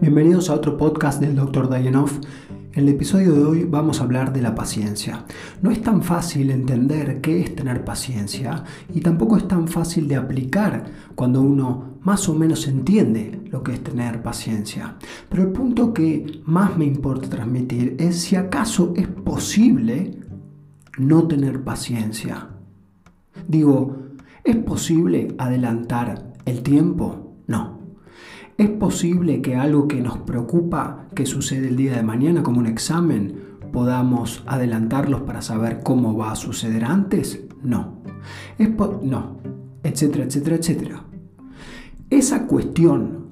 Bienvenidos a otro podcast del Dr. Dayanov. En el episodio de hoy vamos a hablar de la paciencia. No es tan fácil entender qué es tener paciencia y tampoco es tan fácil de aplicar cuando uno más o menos entiende lo que es tener paciencia. Pero el punto que más me importa transmitir es si acaso es posible no tener paciencia. Digo, ¿es posible adelantar el tiempo? No. ¿Es posible que algo que nos preocupa que sucede el día de mañana como un examen podamos adelantarlos para saber cómo va a suceder antes? No. No, etcétera, etcétera, etcétera. Esa cuestión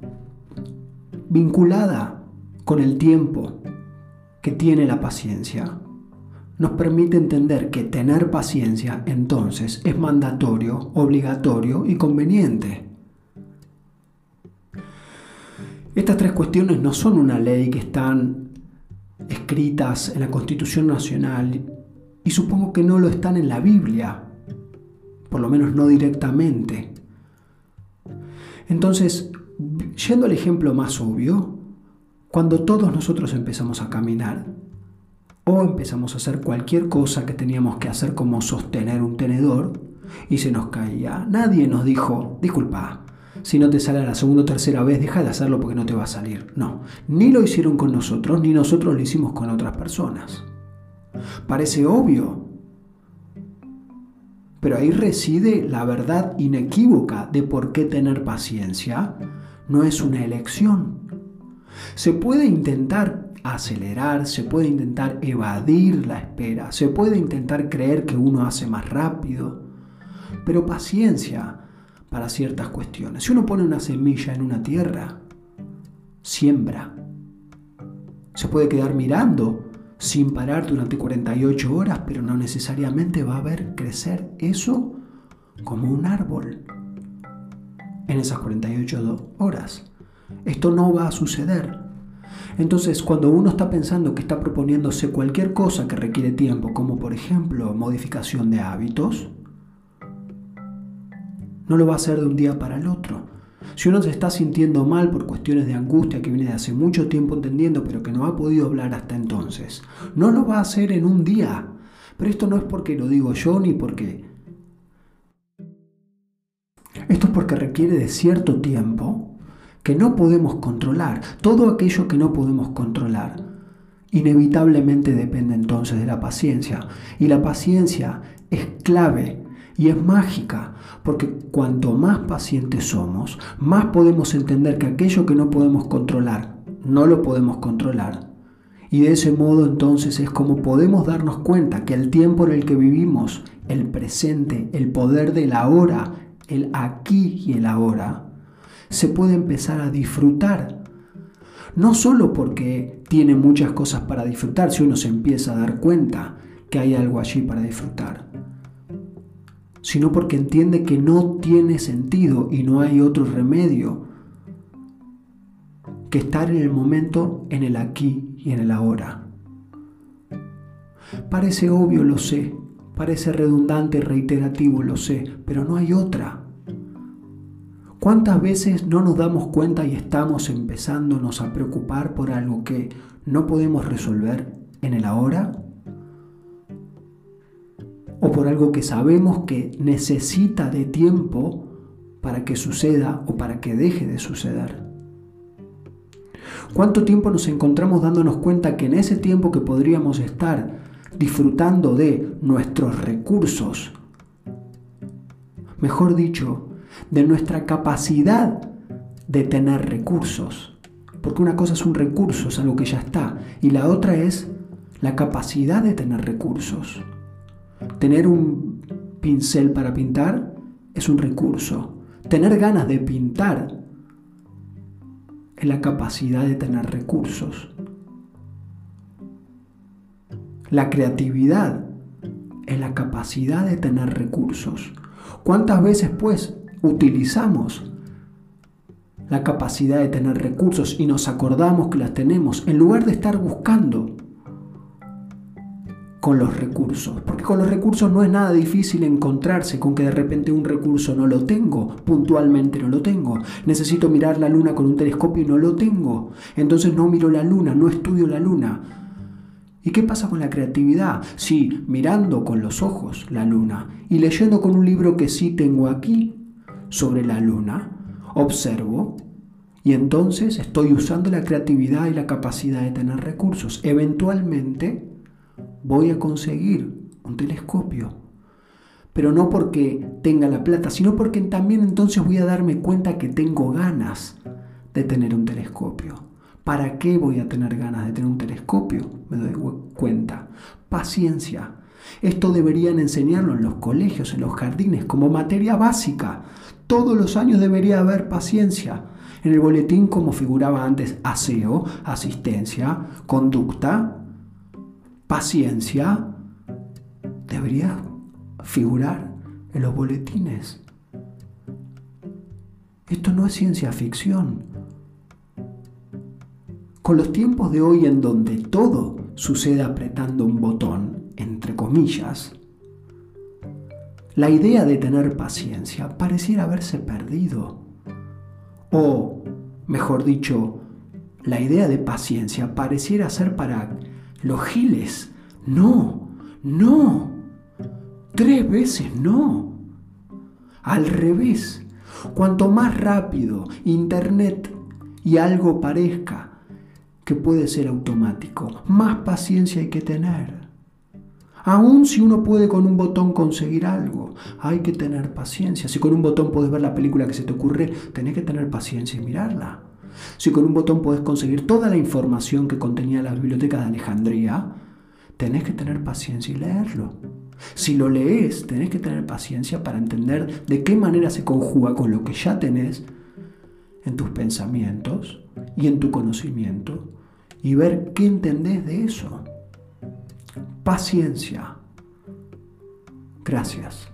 vinculada con el tiempo que tiene la paciencia nos permite entender que tener paciencia entonces es mandatorio, obligatorio y conveniente. Estas tres cuestiones no son una ley que están escritas en la Constitución Nacional y supongo que no lo están en la Biblia, por lo menos no directamente. Entonces, yendo al ejemplo más obvio, cuando todos nosotros empezamos a caminar o empezamos a hacer cualquier cosa que teníamos que hacer como sostener un tenedor y se nos caía, nadie nos dijo, disculpa, si no te sale la segunda o tercera vez, deja de hacerlo porque no te va a salir. No, ni lo hicieron con nosotros, ni nosotros lo hicimos con otras personas. Parece obvio, pero ahí reside la verdad inequívoca de por qué tener paciencia no es una elección. Se puede intentar acelerar, se puede intentar evadir la espera, se puede intentar creer que uno hace más rápido, pero paciencia para ciertas cuestiones. Si uno pone una semilla en una tierra, siembra. Se puede quedar mirando sin parar durante 48 horas, pero no necesariamente va a ver crecer eso como un árbol en esas 48 horas. Esto no va a suceder. Entonces, cuando uno está pensando que está proponiéndose cualquier cosa que requiere tiempo, como por ejemplo modificación de hábitos, no lo va a hacer de un día para el otro. Si uno se está sintiendo mal por cuestiones de angustia que viene de hace mucho tiempo entendiendo, pero que no ha podido hablar hasta entonces, no lo va a hacer en un día. Pero esto no es porque lo digo yo ni porque... Esto es porque requiere de cierto tiempo que no podemos controlar. Todo aquello que no podemos controlar inevitablemente depende entonces de la paciencia. Y la paciencia es clave y es mágica, porque cuanto más pacientes somos, más podemos entender que aquello que no podemos controlar, no lo podemos controlar. Y de ese modo entonces es como podemos darnos cuenta que el tiempo en el que vivimos, el presente, el poder del ahora, el aquí y el ahora, se puede empezar a disfrutar. No solo porque tiene muchas cosas para disfrutar, si uno se empieza a dar cuenta que hay algo allí para disfrutar, sino porque entiende que no tiene sentido y no hay otro remedio que estar en el momento, en el aquí y en el ahora. Parece obvio, lo sé, parece redundante reiterativo, lo sé, pero no hay otra. ¿Cuántas veces no nos damos cuenta y estamos empezándonos a preocupar por algo que no podemos resolver en el ahora? O por algo que sabemos que necesita de tiempo para que suceda o para que deje de suceder. ¿Cuánto tiempo nos encontramos dándonos cuenta que en ese tiempo que podríamos estar disfrutando de nuestros recursos, mejor dicho, de nuestra capacidad de tener recursos? Porque una cosa es un recurso, es algo que ya está, y la otra es la capacidad de tener recursos. Tener un pincel para pintar es un recurso. Tener ganas de pintar es la capacidad de tener recursos. La creatividad es la capacidad de tener recursos. ¿Cuántas veces pues utilizamos la capacidad de tener recursos y nos acordamos que las tenemos en lugar de estar buscando con los recursos, porque con los recursos no es nada difícil encontrarse con que de repente un recurso no lo tengo, puntualmente no lo tengo. Necesito mirar la luna con un telescopio y no lo tengo. Entonces no miro la luna, no estudio la luna. ¿Y qué pasa con la creatividad? Si mirando con los ojos la luna y leyendo con un libro que sí tengo aquí sobre la luna, observo y entonces estoy usando la creatividad y la capacidad de tener recursos. Eventualmente voy a conseguir un telescopio. Pero no porque tenga la plata, sino porque también entonces voy a darme cuenta que tengo ganas de tener un telescopio. ¿Para qué voy a tener ganas de tener un telescopio? Me doy cuenta. Paciencia. Esto deberían enseñarlo en los colegios, en los jardines, como materia básica. Todos los años debería haber paciencia. En el boletín, como figuraba antes, aseo, asistencia, conducta, paciencia, debería figurar en los boletines. Esto no es ciencia ficción. Con los tiempos de hoy en donde todo sucede apretando un botón, entre comillas, la idea de tener paciencia pareciera haberse perdido. O, mejor dicho, la idea de paciencia pareciera ser para los giles. No, no. Tres veces no. Al revés, cuanto más rápido Internet y algo parezca que puede ser automático. Más paciencia hay que tener. Aún si uno puede con un botón conseguir algo, hay que tener paciencia. Si con un botón puedes ver la película que se te ocurre, tenés que tener paciencia y mirarla. Si con un botón puedes conseguir toda la información que contenía la biblioteca de Alejandría, tenés que tener paciencia y leerlo. Si lo lees, tenés que tener paciencia para entender de qué manera se conjuga con lo que ya tenés en tus pensamientos y en tu conocimiento y ver qué entendés de eso. Paciencia. Gracias.